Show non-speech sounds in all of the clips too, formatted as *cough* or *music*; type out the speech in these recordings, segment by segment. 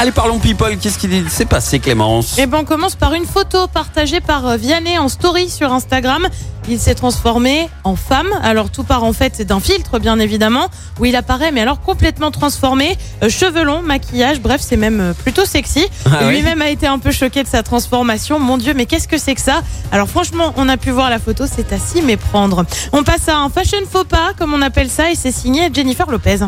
Allez, parlons people. Qu'est-ce qu'il s'est passé, Clémence Eh ben, on commence par une photo partagée par euh, Vianney en story sur Instagram. Il s'est transformé en femme. Alors tout part en fait d'un filtre, bien évidemment, où il apparaît, mais alors complètement transformé, Euh, cheveux longs, maquillage, bref, c'est même euh, plutôt sexy. Ah Lui-même a été un peu choqué de sa transformation. Mon Dieu, mais qu'est-ce que c'est que ça? Alors franchement, on a pu voir la photo, c'est à s'y méprendre. On passe à un fashion faux pas, comme on appelle ça, et c'est signé Jennifer Lopez.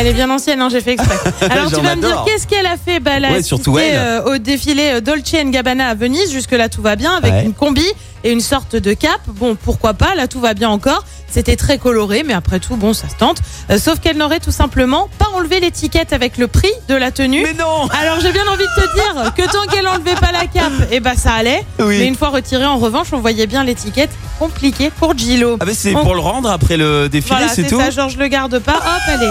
Elle est bien ancienne, hein, j'ai fait exprès. *laughs* Alors tu vas me dire qu'est-ce qu'elle a fait bah, Elle a Ouais, surtout elle. euh, au défilé euh, Dolce Gabbana à Venise. Jusque là tout va bien avec Ouais. une combi et une sorte de cape. Bon, pourquoi pas Là tout va bien encore. C'était très coloré, mais après tout, bon, ça se tente. Euh, sauf qu'elle n'aurait tout simplement pas enlevé l'étiquette avec le prix de la tenue. Mais non *laughs* Alors j'ai bien envie de te dire que tant qu'elle enlevait pas la cape, et bah ça allait. Oui. Mais une fois retirée, en revanche, on voyait bien l'étiquette compliquée pour Gillo. Ah, mais c'est On- pour le rendre après le défilé, voilà, c'est tout ça, Georges le garde pas. Hop, allez.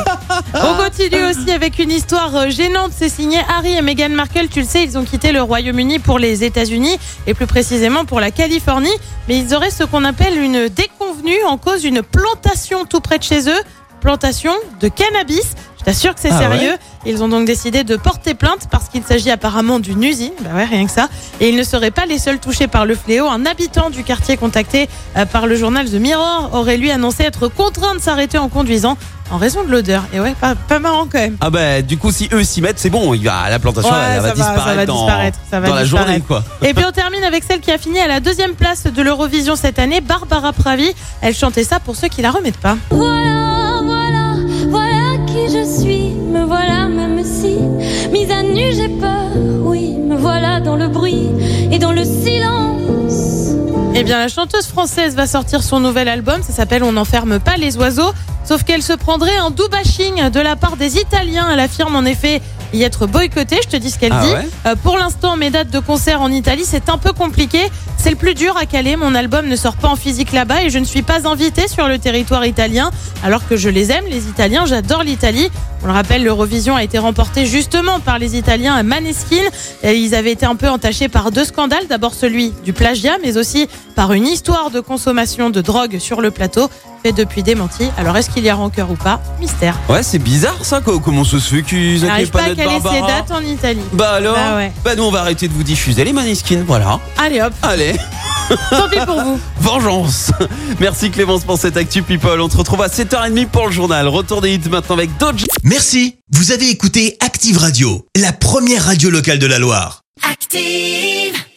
*laughs* On continue aussi avec une histoire euh, gênante. C'est signé Harry et Meghan Markle. Tu le sais, ils ont quitté le Royaume-Uni pour les États-Unis et plus précisément pour la Californie. Mais ils auraient ce qu'on appelle une déconvenue en cause d'une plantation tout près de chez eux. Plantation de cannabis. Je t'assure que c'est Ah sérieux. Ils ont donc décidé de porter plainte parce qu'il s'agit apparemment d'une usine. Bah ouais, rien que ça. Et ils ne seraient pas les seuls touchés par le fléau. Un habitant du quartier contacté euh, par le journal The Mirror aurait lui annoncé être contraint de s'arrêter en conduisant en raison de l'odeur. Et ouais, pas, pas marrant quand même. Ah bah du coup si eux s'y mettent c'est bon il va la plantation Ouais, elle va ça va, disparaître ça va dans, disparaître, ça va dans la journée quoi. *laughs* Et puis on termine avec celle qui a fini à la deuxième place de l'Eurovision cette année, Barbara Pravi. Elle chantait ça pour ceux qui la remettent pas. Voilà, mise à nu, j'ai peur. Oui, me voilà dans le bruit et dans le silence. Eh bien, la chanteuse française va sortir son nouvel album. Ça s'appelle On n'enferme pas les oiseaux. Sauf qu'elle se prendrait un doux bashing de la part des Italiens. Elle affirme en effet y être boycottée. Je te dis ce qu'elle Ah dit. ouais Euh, pour l'instant, mes dates de concert en Italie, c'est un peu compliqué. C'est le plus dur à caler. Mon album ne sort pas en physique là-bas et je ne suis pas invitée sur le territoire italien. Alors que je les aime, les Italiens. J'adore l'Italie. On le rappelle, l'Eurovision a été remportée justement par les Italiens à Maneskin. Et ils avaient été un peu entachés par deux scandales. D'abord celui du plagiat, mais aussi par une histoire de consommation de drogue sur le plateau, fait depuis démenti. Alors est-ce qu'il y a rancœur ou pas Mystère. Ouais c'est bizarre ça quoi. comment ça se fait qu'ils N'arrive accueillent pas pas à caler ses Barbara dates en Italie. Bah alors Bah ouais. Bah nous on va arrêter de vous diffuser les maniskin voilà. Allez hop, Allez tant pis pour vous. *laughs* vengeance Merci Clémence pour cette actu people on se retrouve à 7h30 pour le journal. Retour des hits maintenant avec d'autres Merci, vous avez écouté Active Radio, la première radio locale de la Loire. Active.